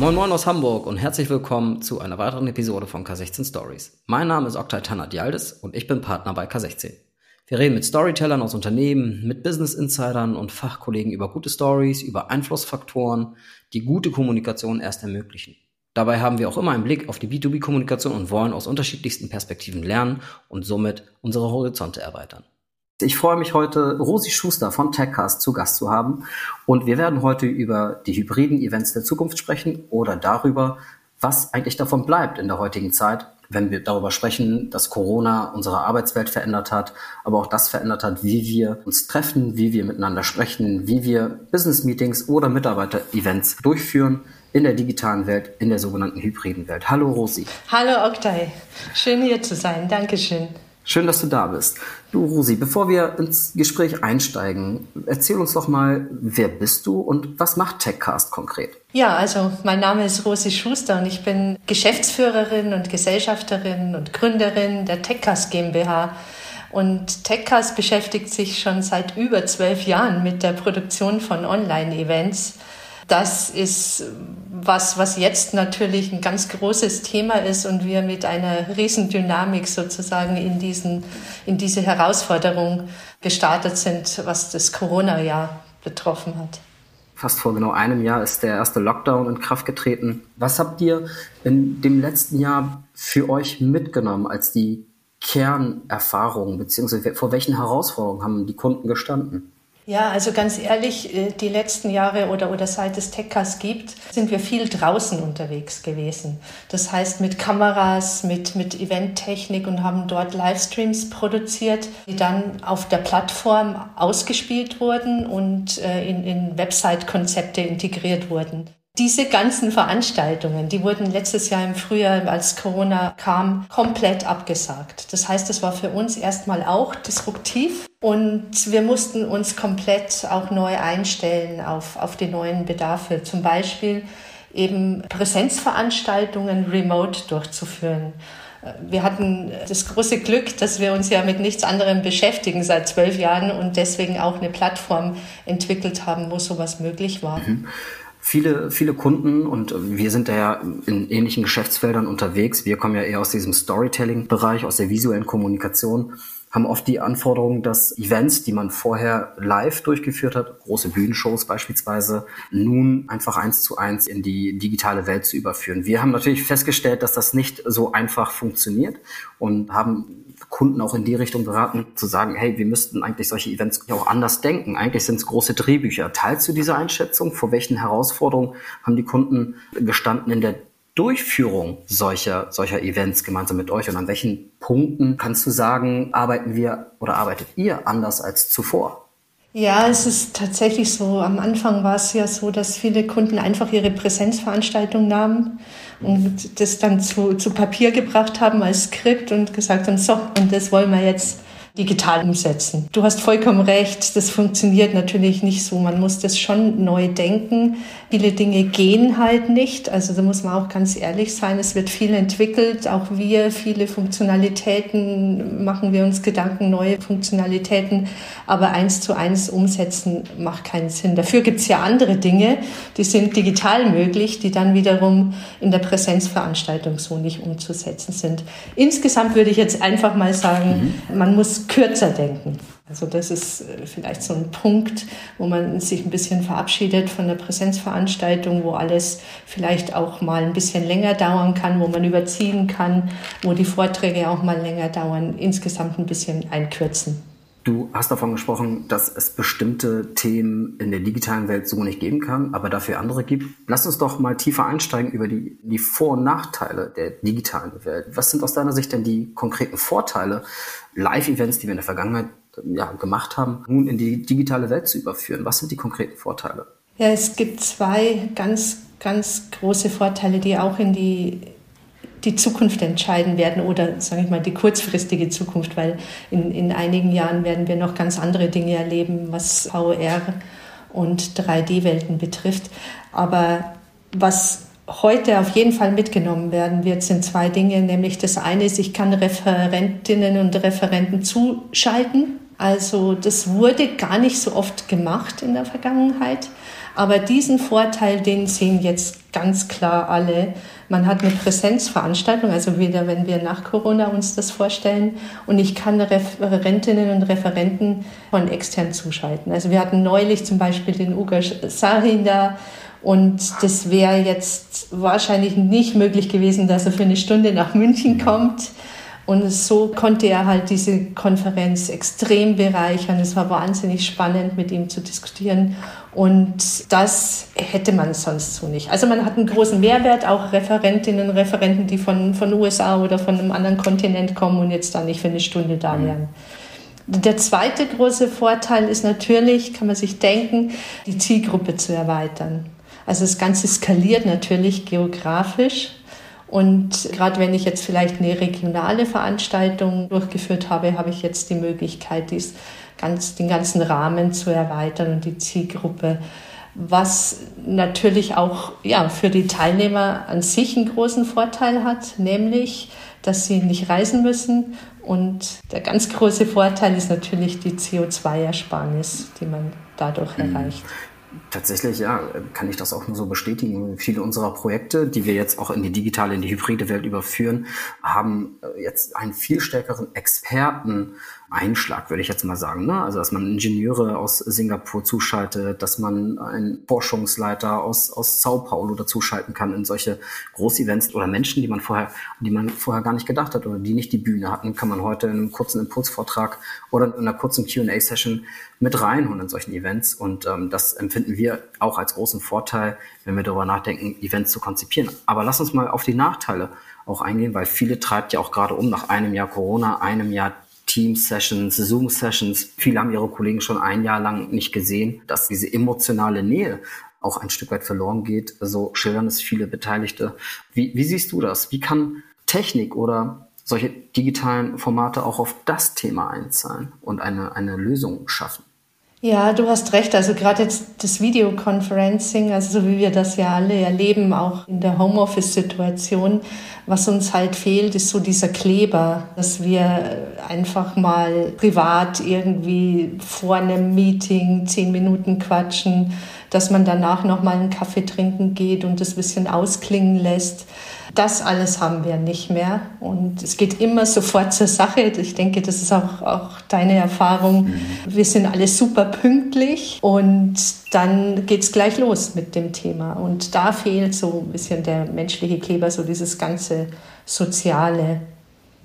Moin Moin aus Hamburg und herzlich willkommen zu einer weiteren Episode von K16 Stories. Mein Name ist Oktay Tanadialdis und ich bin Partner bei K16. Wir reden mit Storytellern aus Unternehmen, mit Business Insidern und Fachkollegen über gute Stories, über Einflussfaktoren, die gute Kommunikation erst ermöglichen. Dabei haben wir auch immer einen Blick auf die B2B-Kommunikation und wollen aus unterschiedlichsten Perspektiven lernen und somit unsere Horizonte erweitern. Ich freue mich heute, Rosi Schuster von TechCast zu Gast zu haben. Und wir werden heute über die hybriden Events der Zukunft sprechen oder darüber, was eigentlich davon bleibt in der heutigen Zeit, wenn wir darüber sprechen, dass Corona unsere Arbeitswelt verändert hat, aber auch das verändert hat, wie wir uns treffen, wie wir miteinander sprechen, wie wir Business-Meetings oder Mitarbeiter-Events durchführen in der digitalen Welt, in der sogenannten hybriden Welt. Hallo Rosi. Hallo Oktay. Schön hier zu sein. Dankeschön. Schön, dass du da bist. Du, Rosi, bevor wir ins Gespräch einsteigen, erzähl uns doch mal, wer bist du und was macht TechCast konkret? Ja, also mein Name ist Rosi Schuster und ich bin Geschäftsführerin und Gesellschafterin und Gründerin der TechCast GmbH. Und TechCast beschäftigt sich schon seit über zwölf Jahren mit der Produktion von Online-Events das ist was, was jetzt natürlich ein ganz großes Thema ist und wir mit einer Riesendynamik sozusagen in, diesen, in diese Herausforderung gestartet sind, was das Corona-Jahr betroffen hat. Fast vor genau einem Jahr ist der erste Lockdown in Kraft getreten. Was habt ihr in dem letzten Jahr für euch mitgenommen als die Kernerfahrungen, beziehungsweise vor welchen Herausforderungen haben die Kunden gestanden? Ja, also ganz ehrlich, äh, die letzten Jahre oder, oder seit es TechCast gibt, sind wir viel draußen unterwegs gewesen. Das heißt mit Kameras, mit, mit Eventtechnik und haben dort Livestreams produziert, die dann auf der Plattform ausgespielt wurden und äh, in, in Website-Konzepte integriert wurden. Diese ganzen Veranstaltungen, die wurden letztes Jahr im Frühjahr, als Corona kam, komplett abgesagt. Das heißt, es war für uns erstmal auch disruptiv und wir mussten uns komplett auch neu einstellen auf, auf die neuen Bedarfe. Zum Beispiel eben Präsenzveranstaltungen remote durchzuführen. Wir hatten das große Glück, dass wir uns ja mit nichts anderem beschäftigen seit zwölf Jahren und deswegen auch eine Plattform entwickelt haben, wo sowas möglich war. Mhm viele, viele Kunden und wir sind da ja in ähnlichen Geschäftsfeldern unterwegs. Wir kommen ja eher aus diesem Storytelling-Bereich, aus der visuellen Kommunikation haben oft die Anforderung, dass Events, die man vorher live durchgeführt hat, große Bühnenshows beispielsweise, nun einfach eins zu eins in die digitale Welt zu überführen. Wir haben natürlich festgestellt, dass das nicht so einfach funktioniert und haben Kunden auch in die Richtung beraten, zu sagen, hey, wir müssten eigentlich solche Events auch anders denken. Eigentlich sind es große Drehbücher. Teilst du diese Einschätzung? Vor welchen Herausforderungen haben die Kunden gestanden in der Durchführung solcher, solcher Events gemeinsam mit euch und an welchen Punkten kannst du sagen, arbeiten wir oder arbeitet ihr anders als zuvor? Ja, es ist tatsächlich so. Am Anfang war es ja so, dass viele Kunden einfach ihre Präsenzveranstaltung nahmen und das dann zu, zu Papier gebracht haben als Skript und gesagt haben, so, und das wollen wir jetzt digital umsetzen. Du hast vollkommen recht, das funktioniert natürlich nicht so. Man muss das schon neu denken. Viele Dinge gehen halt nicht. Also da muss man auch ganz ehrlich sein. Es wird viel entwickelt. Auch wir, viele Funktionalitäten machen wir uns Gedanken, neue Funktionalitäten. Aber eins zu eins umsetzen macht keinen Sinn. Dafür gibt es ja andere Dinge, die sind digital möglich, die dann wiederum in der Präsenzveranstaltung so nicht umzusetzen sind. Insgesamt würde ich jetzt einfach mal sagen, mhm. man muss kürzer denken. Also das ist äh, vielleicht so ein Punkt, wo man sich ein bisschen verabschiedet von der Präsenzveranstaltung, wo alles vielleicht auch mal ein bisschen länger dauern kann, wo man überziehen kann, wo die Vorträge auch mal länger dauern, insgesamt ein bisschen einkürzen. Du hast davon gesprochen, dass es bestimmte Themen in der digitalen Welt so nicht geben kann, aber dafür andere gibt. Lass uns doch mal tiefer einsteigen über die, die Vor- und Nachteile der digitalen Welt. Was sind aus deiner Sicht denn die konkreten Vorteile, Live-Events, die wir in der Vergangenheit ja, gemacht haben, nun in die digitale Welt zu überführen? Was sind die konkreten Vorteile? Ja, es gibt zwei ganz, ganz große Vorteile, die auch in die die Zukunft entscheiden werden oder, sage ich mal, die kurzfristige Zukunft, weil in, in einigen Jahren werden wir noch ganz andere Dinge erleben, was VR und 3D-Welten betrifft. Aber was heute auf jeden Fall mitgenommen werden wird, sind zwei Dinge. Nämlich das eine ist, ich kann Referentinnen und Referenten zuschalten. Also das wurde gar nicht so oft gemacht in der Vergangenheit. Aber diesen Vorteil, den sehen jetzt ganz klar alle. Man hat eine Präsenzveranstaltung, also wieder, wenn wir nach Corona uns das vorstellen. Und ich kann Referentinnen und Referenten von extern zuschalten. Also wir hatten neulich zum Beispiel den Uga Sahin da, und das wäre jetzt wahrscheinlich nicht möglich gewesen, dass er für eine Stunde nach München kommt. Und so konnte er halt diese Konferenz extrem bereichern. Es war wahnsinnig spannend, mit ihm zu diskutieren. Und das hätte man sonst so nicht. Also man hat einen großen Mehrwert, auch Referentinnen und Referenten, die von, von USA oder von einem anderen Kontinent kommen und jetzt da nicht für eine Stunde da mhm. wären. Der zweite große Vorteil ist natürlich, kann man sich denken, die Zielgruppe zu erweitern. Also das Ganze skaliert natürlich geografisch. Und gerade wenn ich jetzt vielleicht eine regionale Veranstaltung durchgeführt habe, habe ich jetzt die Möglichkeit, dies ganz, den ganzen Rahmen zu erweitern und die Zielgruppe. Was natürlich auch ja, für die Teilnehmer an sich einen großen Vorteil hat, nämlich, dass sie nicht reisen müssen. Und der ganz große Vorteil ist natürlich die CO2-Ersparnis, die man dadurch mhm. erreicht. Tatsächlich, ja, kann ich das auch nur so bestätigen. Viele unserer Projekte, die wir jetzt auch in die digitale, in die hybride Welt überführen, haben äh, jetzt einen viel stärkeren Experten Einschlag, würde ich jetzt mal sagen. Ne? Also, dass man Ingenieure aus Singapur zuschaltet, dass man einen Forschungsleiter aus, aus Sao Paulo dazuschalten kann in solche Großevents oder Menschen, die man vorher, die man vorher gar nicht gedacht hat oder die nicht die Bühne hatten, kann man heute in einem kurzen Impulsvortrag oder in einer kurzen Q&A-Session mit reinholen in solchen Events. Und ähm, das empfinden wir auch als großen Vorteil, wenn wir darüber nachdenken, Events zu konzipieren. Aber lass uns mal auf die Nachteile auch eingehen, weil viele treibt ja auch gerade um nach einem Jahr Corona, einem Jahr Team-Sessions, Zoom-Sessions. Viele haben ihre Kollegen schon ein Jahr lang nicht gesehen, dass diese emotionale Nähe auch ein Stück weit verloren geht. So schildern es viele Beteiligte. Wie, wie siehst du das? Wie kann Technik oder solche digitalen Formate auch auf das Thema einzahlen und eine, eine Lösung schaffen? Ja, du hast recht. Also gerade jetzt das Videoconferencing, also so wie wir das ja alle erleben, auch in der Homeoffice-Situation, was uns halt fehlt, ist so dieser Kleber, dass wir einfach mal privat irgendwie vor einem Meeting zehn Minuten quatschen, dass man danach noch mal einen Kaffee trinken geht und das bisschen ausklingen lässt. Das alles haben wir nicht mehr. Und es geht immer sofort zur Sache. Ich denke, das ist auch, auch deine Erfahrung. Mhm. Wir sind alle super pünktlich und dann geht es gleich los mit dem Thema. Und da fehlt so ein bisschen der menschliche Kleber, so dieses ganze Soziale.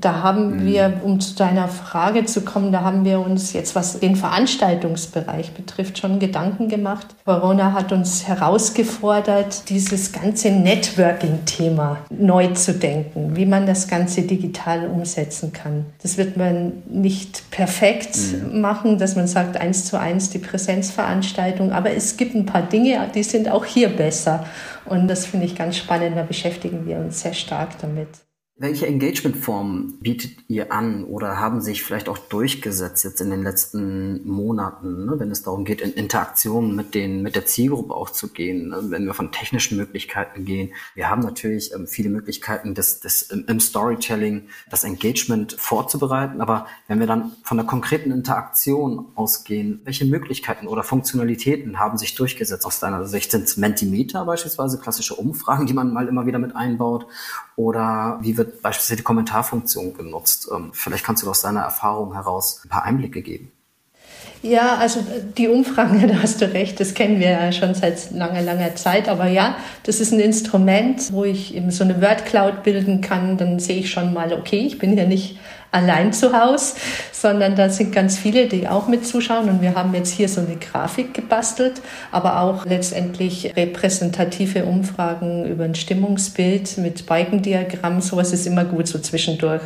Da haben mhm. wir, um zu deiner Frage zu kommen, da haben wir uns jetzt, was den Veranstaltungsbereich betrifft, schon Gedanken gemacht. Corona hat uns herausgefordert, dieses ganze Networking-Thema neu zu denken, wie man das Ganze digital umsetzen kann. Das wird man nicht perfekt mhm. machen, dass man sagt, eins zu eins die Präsenzveranstaltung, aber es gibt ein paar Dinge, die sind auch hier besser. Und das finde ich ganz spannend, da beschäftigen wir uns sehr stark damit. Welche Engagementformen bietet ihr an oder haben sich vielleicht auch durchgesetzt jetzt in den letzten Monaten, ne, wenn es darum geht, in Interaktion mit den mit der Zielgruppe auch zu gehen, ne, wenn wir von technischen Möglichkeiten gehen? Wir haben natürlich ähm, viele Möglichkeiten, das, das im, im, Storytelling das Engagement vorzubereiten, aber wenn wir dann von der konkreten Interaktion ausgehen, welche Möglichkeiten oder Funktionalitäten haben sich durchgesetzt aus deiner Sicht? Sind es Mentimeter beispielsweise, klassische Umfragen, die man mal immer wieder mit einbaut? Oder wie wird beispielsweise die Kommentarfunktion genutzt? Ähm, vielleicht kannst du aus deiner Erfahrung heraus ein paar Einblicke geben. Ja, also die Umfragen, da hast du recht, das kennen wir ja schon seit langer, langer Zeit. Aber ja, das ist ein Instrument, wo ich eben so eine Word Cloud bilden kann. Dann sehe ich schon mal, okay, ich bin ja nicht allein zu Hause, sondern da sind ganz viele, die auch mit zuschauen. Und wir haben jetzt hier so eine Grafik gebastelt, aber auch letztendlich repräsentative Umfragen über ein Stimmungsbild mit Balkendiagramm. Sowas ist immer gut, so zwischendurch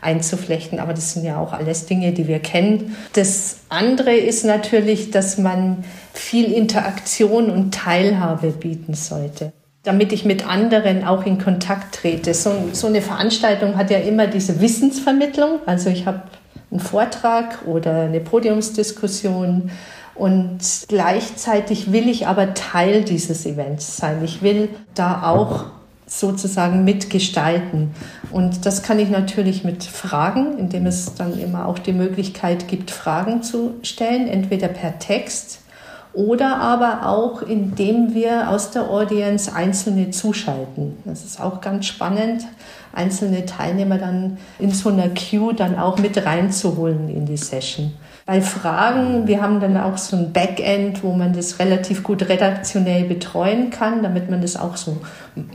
einzuflechten. Aber das sind ja auch alles Dinge, die wir kennen. Das andere ist natürlich, dass man viel Interaktion und Teilhabe bieten sollte. Damit ich mit anderen auch in Kontakt trete. So, so eine Veranstaltung hat ja immer diese Wissensvermittlung. Also ich habe einen Vortrag oder eine Podiumsdiskussion und gleichzeitig will ich aber Teil dieses Events sein. Ich will da auch sozusagen mitgestalten. Und das kann ich natürlich mit Fragen, indem es dann immer auch die Möglichkeit gibt, Fragen zu stellen, entweder per Text oder aber auch, indem wir aus der Audience Einzelne zuschalten. Das ist auch ganz spannend, einzelne Teilnehmer dann in so einer Queue dann auch mit reinzuholen in die Session. Bei Fragen, wir haben dann auch so ein Backend, wo man das relativ gut redaktionell betreuen kann, damit man das auch so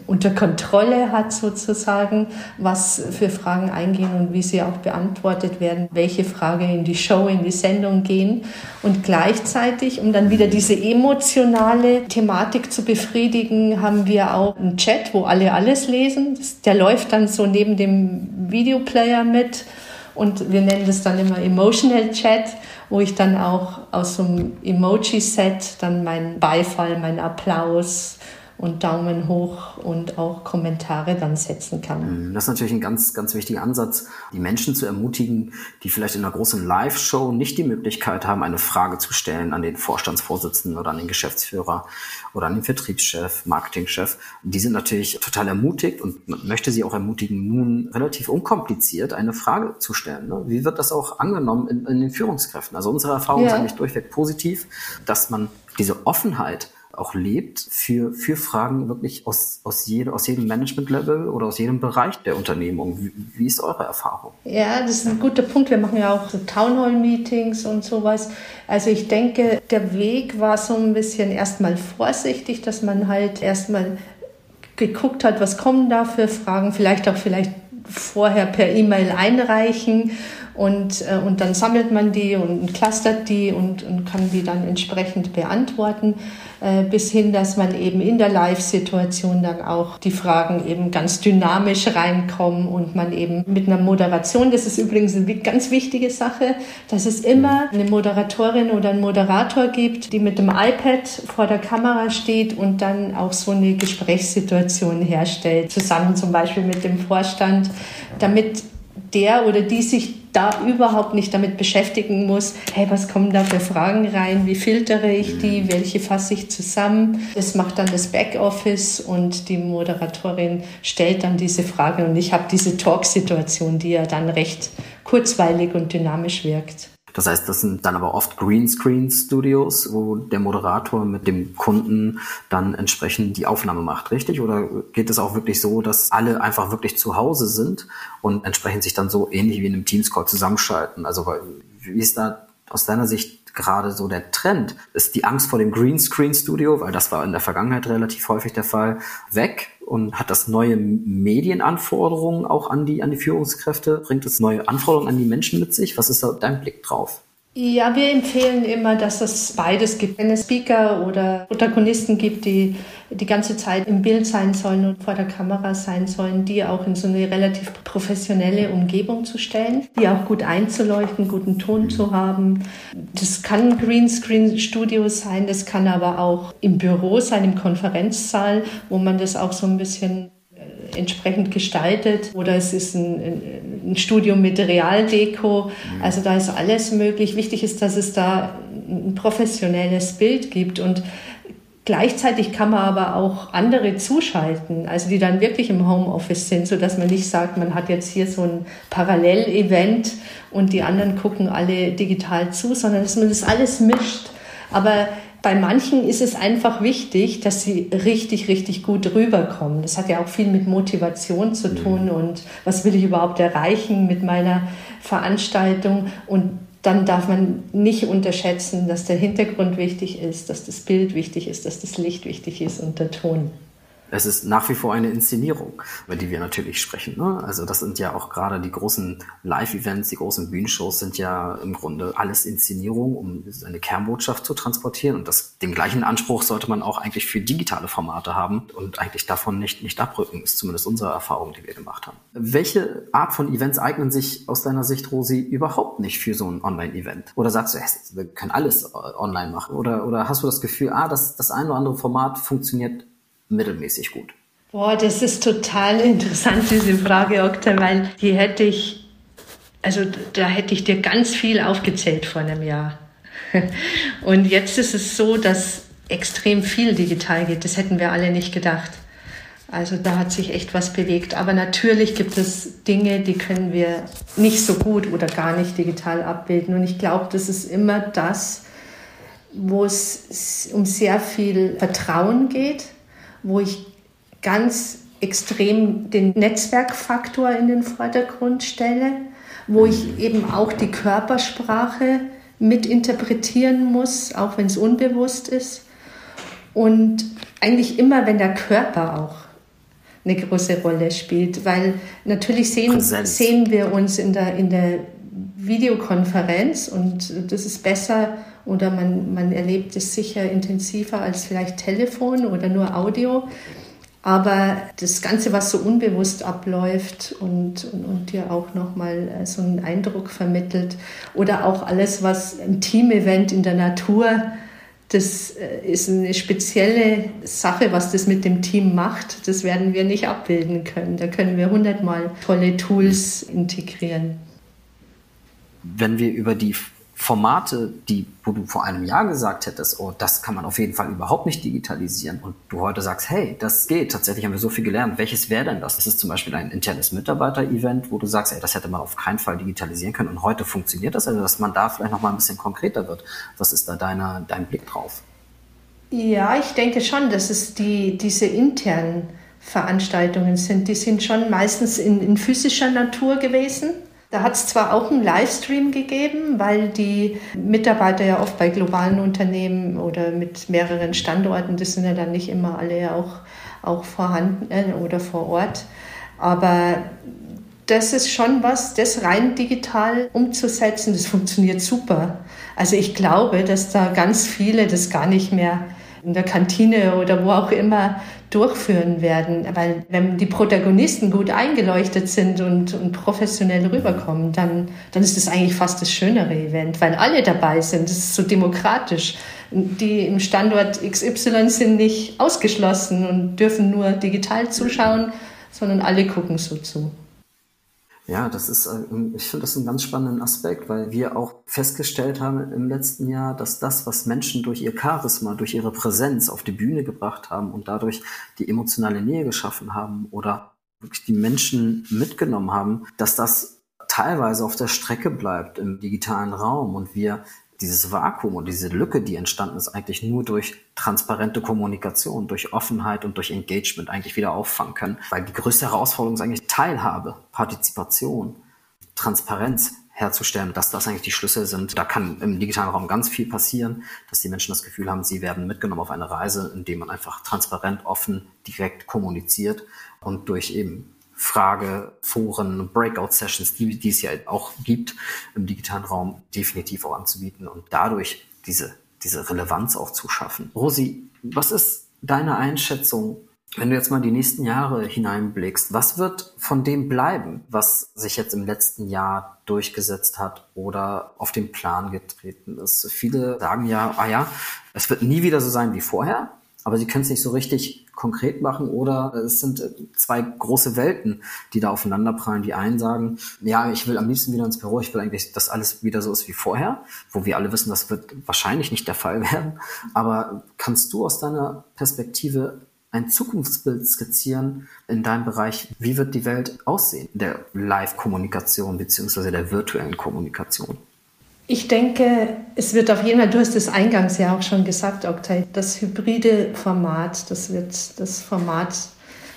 unter Kontrolle hat sozusagen, was für Fragen eingehen und wie sie auch beantwortet werden, welche Frage in die Show, in die Sendung gehen. Und gleichzeitig, um dann wieder diese emotionale Thematik zu befriedigen, haben wir auch einen Chat, wo alle alles lesen. Der läuft dann so neben dem Videoplayer mit und wir nennen das dann immer Emotional Chat, wo ich dann auch aus so einem Emoji-Set dann meinen Beifall, meinen Applaus, und Daumen hoch und auch Kommentare dann setzen kann. Mhm, das ist natürlich ein ganz, ganz wichtiger Ansatz, die Menschen zu ermutigen, die vielleicht in einer großen Live-Show nicht die Möglichkeit haben, eine Frage zu stellen an den Vorstandsvorsitzenden oder an den Geschäftsführer oder an den Vertriebschef, Marketingchef. Die sind natürlich total ermutigt und man möchte sie auch ermutigen, nun relativ unkompliziert eine Frage zu stellen. Ne? Wie wird das auch angenommen in, in den Führungskräften? Also unsere Erfahrung ja. ist eigentlich durchweg positiv, dass man diese Offenheit auch lebt für, für Fragen wirklich aus, aus, jede, aus jedem Management-Level oder aus jedem Bereich der Unternehmung. Wie, wie ist eure Erfahrung? Ja, das ist ein guter Punkt. Wir machen ja auch so Townhall-Meetings und sowas. Also ich denke, der Weg war so ein bisschen erstmal vorsichtig, dass man halt erstmal geguckt hat, was kommen da für Fragen, vielleicht auch vielleicht vorher per E-Mail einreichen und, äh, und dann sammelt man die und clustert die und, und kann die dann entsprechend beantworten, äh, bis hin, dass man eben in der Live-Situation dann auch die Fragen eben ganz dynamisch reinkommen und man eben mit einer Moderation, das ist übrigens eine ganz wichtige Sache, dass es immer eine Moderatorin oder einen Moderator gibt, die mit dem iPad vor der Kamera steht und dann auch so eine Gesprächssituation herstellt, zusammen zum Beispiel mit dem Vorstand, damit der oder die sich da überhaupt nicht damit beschäftigen muss, hey, was kommen da für Fragen rein, wie filtere ich die, mhm. welche fasse ich zusammen. Das macht dann das Backoffice und die Moderatorin stellt dann diese Frage und ich habe diese Talk-Situation, die ja dann recht kurzweilig und dynamisch wirkt. Das heißt, das sind dann aber oft Greenscreen-Studios, wo der Moderator mit dem Kunden dann entsprechend die Aufnahme macht, richtig? Oder geht es auch wirklich so, dass alle einfach wirklich zu Hause sind und entsprechend sich dann so ähnlich wie in einem Teams-Call zusammenschalten? Also wie ist da aus deiner Sicht gerade so der Trend? Ist die Angst vor dem Greenscreen-Studio, weil das war in der Vergangenheit relativ häufig der Fall, weg? Und hat das neue Medienanforderungen auch an die, an die Führungskräfte? Bringt es neue Anforderungen an die Menschen mit sich? Was ist da dein Blick drauf? Ja, wir empfehlen immer, dass es beides gibt. Wenn es Speaker oder Protagonisten gibt, die die ganze Zeit im Bild sein sollen und vor der Kamera sein sollen, die auch in so eine relativ professionelle Umgebung zu stellen, die auch gut einzuleuchten, guten Ton zu haben. Das kann Greenscreen-Studio sein, das kann aber auch im Büro sein, im Konferenzsaal, wo man das auch so ein bisschen entsprechend gestaltet oder es ist ein, ein Studio mit Realdeko. Also da ist alles möglich. Wichtig ist, dass es da ein professionelles Bild gibt und Gleichzeitig kann man aber auch andere zuschalten, also die dann wirklich im Homeoffice sind, so dass man nicht sagt, man hat jetzt hier so ein Parallelevent und die anderen gucken alle digital zu, sondern dass man das alles mischt. Aber bei manchen ist es einfach wichtig, dass sie richtig, richtig gut rüberkommen. Das hat ja auch viel mit Motivation zu tun mhm. und was will ich überhaupt erreichen mit meiner Veranstaltung. Und dann darf man nicht unterschätzen, dass der Hintergrund wichtig ist, dass das Bild wichtig ist, dass das Licht wichtig ist und der Ton es ist nach wie vor eine Inszenierung, über die wir natürlich sprechen. Ne? Also das sind ja auch gerade die großen Live-Events, die großen Bühnenshows sind ja im Grunde alles Inszenierung, um eine Kernbotschaft zu transportieren. Und das, den gleichen Anspruch sollte man auch eigentlich für digitale Formate haben und eigentlich davon nicht, nicht abrücken, ist zumindest unsere Erfahrung, die wir gemacht haben. Welche Art von Events eignen sich aus deiner Sicht, Rosi, überhaupt nicht für so ein Online-Event? Oder sagst du, wir können alles online machen? Oder, oder hast du das Gefühl, ah, das, das ein oder andere Format funktioniert mittelmäßig gut? Boah, das ist total interessant, diese Frage, Okta, weil die hätte ich, also da hätte ich dir ganz viel aufgezählt vor einem Jahr. Und jetzt ist es so, dass extrem viel digital geht. Das hätten wir alle nicht gedacht. Also da hat sich echt was bewegt. Aber natürlich gibt es Dinge, die können wir nicht so gut oder gar nicht digital abbilden. Und ich glaube, das ist immer das, wo es um sehr viel Vertrauen geht, wo ich ganz extrem den Netzwerkfaktor in den Vordergrund stelle, wo ich eben auch die Körpersprache mitinterpretieren muss, auch wenn es unbewusst ist. Und eigentlich immer, wenn der Körper auch eine große Rolle spielt, weil natürlich sehen, sehen wir uns in der, in der Videokonferenz und das ist besser oder man, man erlebt es sicher intensiver als vielleicht Telefon oder nur Audio. Aber das Ganze, was so unbewusst abläuft und, und, und dir auch nochmal äh, so einen Eindruck vermittelt oder auch alles, was ein Team-Event in der Natur das äh, ist eine spezielle Sache, was das mit dem Team macht. Das werden wir nicht abbilden können. Da können wir hundertmal tolle Tools integrieren. Wenn wir über die Formate, die, wo du vor einem Jahr gesagt hättest, oh, das kann man auf jeden Fall überhaupt nicht digitalisieren und du heute sagst, hey, das geht, tatsächlich haben wir so viel gelernt. Welches wäre denn das? Das ist zum Beispiel ein internes Mitarbeiter-Event, wo du sagst, ey, das hätte man auf keinen Fall digitalisieren können und heute funktioniert das, also dass man da vielleicht noch mal ein bisschen konkreter wird. Was ist da deine, dein Blick drauf? Ja, ich denke schon, dass es die, diese internen Veranstaltungen sind. Die sind schon meistens in, in physischer Natur gewesen da hat es zwar auch einen Livestream gegeben, weil die Mitarbeiter ja oft bei globalen Unternehmen oder mit mehreren Standorten, das sind ja dann nicht immer alle auch, auch vorhanden äh, oder vor Ort. Aber das ist schon was, das rein digital umzusetzen, das funktioniert super. Also ich glaube, dass da ganz viele das gar nicht mehr in der Kantine oder wo auch immer durchführen werden. Weil wenn die Protagonisten gut eingeleuchtet sind und, und professionell rüberkommen, dann, dann ist das eigentlich fast das schönere Event, weil alle dabei sind. Das ist so demokratisch. Die im Standort XY sind nicht ausgeschlossen und dürfen nur digital zuschauen, sondern alle gucken so zu. Ja, das ist, äh, ich finde das einen ganz spannenden Aspekt, weil wir auch festgestellt haben im letzten Jahr, dass das, was Menschen durch ihr Charisma, durch ihre Präsenz auf die Bühne gebracht haben und dadurch die emotionale Nähe geschaffen haben oder wirklich die Menschen mitgenommen haben, dass das teilweise auf der Strecke bleibt im digitalen Raum und wir dieses Vakuum und diese Lücke, die entstanden ist, eigentlich nur durch transparente Kommunikation, durch Offenheit und durch Engagement eigentlich wieder auffangen können. Weil die größte Herausforderung ist eigentlich Teilhabe, Partizipation, Transparenz herzustellen, dass das eigentlich die Schlüssel sind. Da kann im digitalen Raum ganz viel passieren, dass die Menschen das Gefühl haben, sie werden mitgenommen auf eine Reise, indem man einfach transparent, offen, direkt kommuniziert und durch eben Frage, Foren, Breakout-Sessions, die, die es ja auch gibt im digitalen Raum, definitiv auch anzubieten und dadurch diese, diese Relevanz auch zu schaffen. Rosi, was ist deine Einschätzung, wenn du jetzt mal die nächsten Jahre hineinblickst, was wird von dem bleiben, was sich jetzt im letzten Jahr durchgesetzt hat oder auf den Plan getreten ist? Viele sagen ja, ah ja, es wird nie wieder so sein wie vorher aber sie können es nicht so richtig konkret machen oder es sind äh, zwei große Welten, die da aufeinanderprallen. Die einen sagen, ja, ich will am liebsten wieder ins Büro, ich will eigentlich, dass alles wieder so ist wie vorher, wo wir alle wissen, das wird wahrscheinlich nicht der Fall werden. Aber kannst du aus deiner Perspektive ein Zukunftsbild skizzieren in deinem Bereich, wie wird die Welt aussehen, der Live-Kommunikation beziehungsweise der virtuellen Kommunikation? Ich denke, es wird auf jeden Fall, du hast es eingangs ja auch schon gesagt, Oktay, das hybride Format, das wird das Format,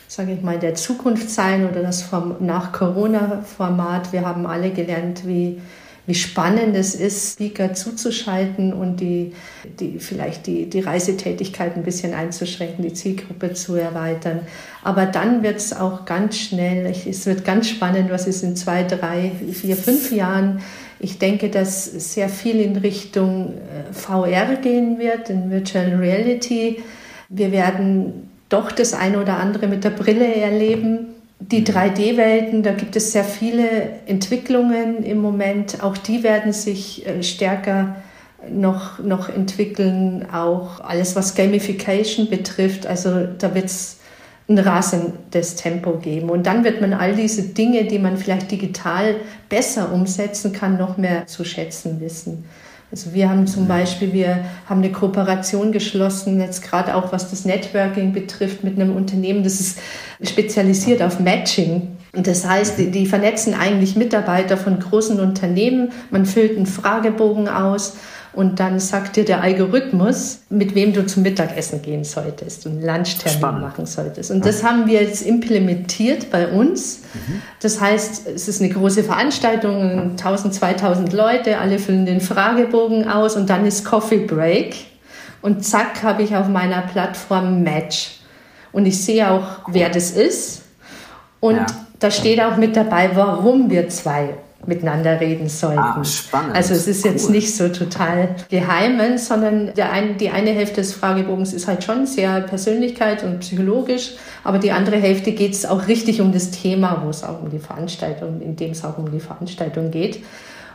sage ich mal, der Zukunft sein oder das nach Corona-Format. Wir haben alle gelernt, wie, wie spannend es ist, Speaker zuzuschalten und die, die, vielleicht die, die Reisetätigkeit ein bisschen einzuschränken, die Zielgruppe zu erweitern. Aber dann wird es auch ganz schnell, es wird ganz spannend, was ist in zwei, drei, vier, fünf Jahren ich denke, dass sehr viel in Richtung äh, VR gehen wird, in Virtual Reality. Wir werden doch das eine oder andere mit der Brille erleben. Die 3D-Welten, da gibt es sehr viele Entwicklungen im Moment. Auch die werden sich äh, stärker noch, noch entwickeln, auch alles, was Gamification betrifft. Also da wird es ein rasendes Tempo geben. Und dann wird man all diese Dinge, die man vielleicht digital besser umsetzen kann, noch mehr zu schätzen wissen. Also wir haben zum Beispiel, wir haben eine Kooperation geschlossen, jetzt gerade auch was das Networking betrifft, mit einem Unternehmen, das ist spezialisiert auf Matching. Und das heißt, die, die vernetzen eigentlich Mitarbeiter von großen Unternehmen. Man füllt einen Fragebogen aus und dann sagt dir der Algorithmus, mit wem du zum Mittagessen gehen solltest und einen Lunchtermin Spannend. machen solltest. Und das haben wir jetzt implementiert bei uns. Mhm. Das heißt, es ist eine große Veranstaltung, 1000, 2000 Leute, alle füllen den Fragebogen aus und dann ist Coffee Break. Und zack, habe ich auf meiner Plattform Match. Und ich sehe auch, wer das ist. Und ja. da steht auch mit dabei, warum wir zwei miteinander reden sollten. Ah, spannend. Also es ist cool. jetzt nicht so total geheim, sondern der ein, die eine Hälfte des Fragebogens ist halt schon sehr Persönlichkeit und psychologisch, aber die andere Hälfte geht es auch richtig um das Thema, wo es auch um die Veranstaltung, in dem es auch um die Veranstaltung geht.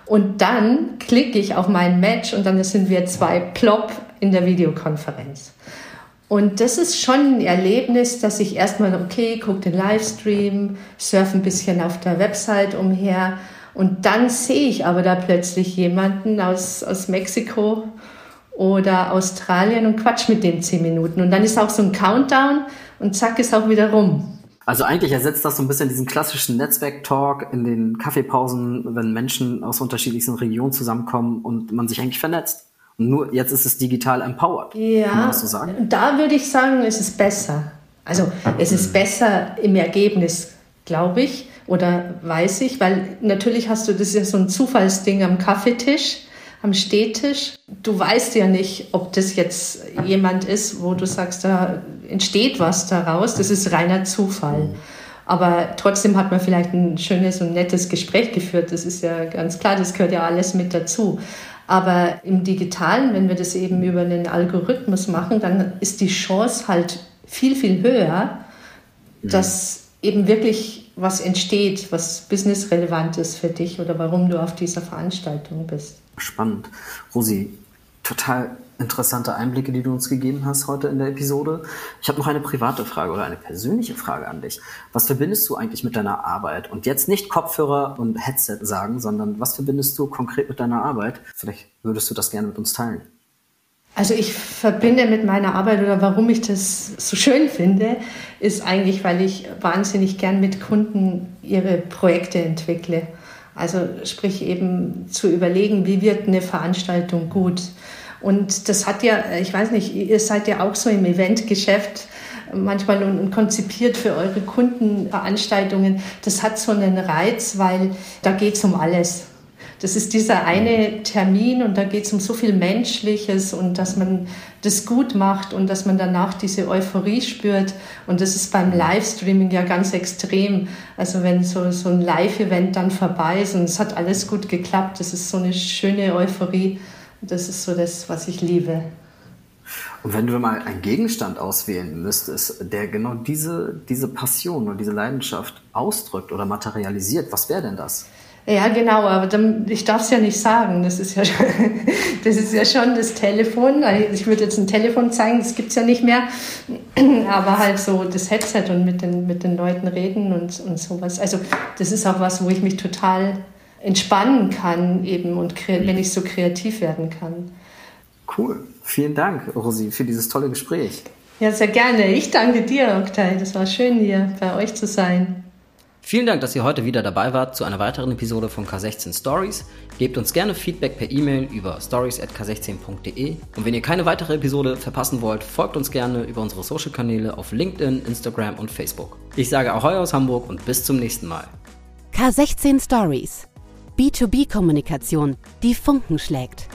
Und dann klicke ich auf mein Match und dann sind wir zwei plopp in der Videokonferenz. Und das ist schon ein Erlebnis, dass ich erstmal, okay, gucke den Livestream, surfe ein bisschen auf der Website umher und dann sehe ich aber da plötzlich jemanden aus, aus Mexiko oder Australien und quatsch mit dem zehn Minuten. Und dann ist auch so ein Countdown und zack ist auch wieder rum. Also eigentlich ersetzt das so ein bisschen diesen klassischen Netzwerk-Talk in den Kaffeepausen, wenn Menschen aus unterschiedlichsten Regionen zusammenkommen und man sich eigentlich vernetzt. Und nur jetzt ist es digital empowered. Ja, Kann man das so sagen? da würde ich sagen, es ist besser. Also es ist besser im Ergebnis, glaube ich oder weiß ich, weil natürlich hast du, das ist ja so ein Zufallsding am Kaffeetisch, am Stehtisch. Du weißt ja nicht, ob das jetzt jemand ist, wo du sagst, da entsteht was daraus. Das ist reiner Zufall. Aber trotzdem hat man vielleicht ein schönes und nettes Gespräch geführt. Das ist ja ganz klar, das gehört ja alles mit dazu. Aber im digitalen, wenn wir das eben über einen Algorithmus machen, dann ist die Chance halt viel, viel höher, dass eben wirklich was entsteht, was businessrelevant ist für dich oder warum du auf dieser Veranstaltung bist. Spannend. Rosi, total interessante Einblicke, die du uns gegeben hast heute in der Episode. Ich habe noch eine private Frage oder eine persönliche Frage an dich. Was verbindest du eigentlich mit deiner Arbeit? Und jetzt nicht Kopfhörer und Headset sagen, sondern was verbindest du konkret mit deiner Arbeit? Vielleicht würdest du das gerne mit uns teilen. Also ich verbinde mit meiner Arbeit oder warum ich das so schön finde, ist eigentlich, weil ich wahnsinnig gern mit Kunden ihre Projekte entwickle. Also sprich eben zu überlegen, wie wird eine Veranstaltung gut. Und das hat ja, ich weiß nicht, ihr seid ja auch so im Eventgeschäft manchmal und konzipiert für eure Kunden Veranstaltungen. Das hat so einen Reiz, weil da geht es um alles. Das ist dieser eine Termin und da geht es um so viel Menschliches und dass man das gut macht und dass man danach diese Euphorie spürt. Und das ist beim Livestreaming ja ganz extrem. Also wenn so, so ein Live-Event dann vorbei ist und es hat alles gut geklappt, das ist so eine schöne Euphorie. Das ist so das, was ich liebe. Und wenn du mal einen Gegenstand auswählen müsstest, der genau diese, diese Passion und diese Leidenschaft ausdrückt oder materialisiert, was wäre denn das? Ja, genau, aber dann, ich darf es ja nicht sagen. Das ist ja, das ist ja schon das Telefon. Ich würde jetzt ein Telefon zeigen, das gibt es ja nicht mehr. Aber halt so das Headset und mit den, mit den Leuten reden und, und sowas. Also das ist auch was, wo ich mich total entspannen kann eben und wenn ich so kreativ werden kann. Cool. Vielen Dank, Rosi, für dieses tolle Gespräch. Ja, sehr gerne. Ich danke dir, Oktay. Das war schön, hier bei euch zu sein. Vielen Dank, dass ihr heute wieder dabei wart zu einer weiteren Episode von K16 Stories. Gebt uns gerne Feedback per E-Mail über stories@k16.de und wenn ihr keine weitere Episode verpassen wollt, folgt uns gerne über unsere Social Kanäle auf LinkedIn, Instagram und Facebook. Ich sage Ahoi aus Hamburg und bis zum nächsten Mal. K16 Stories. B2B Kommunikation, die Funken schlägt.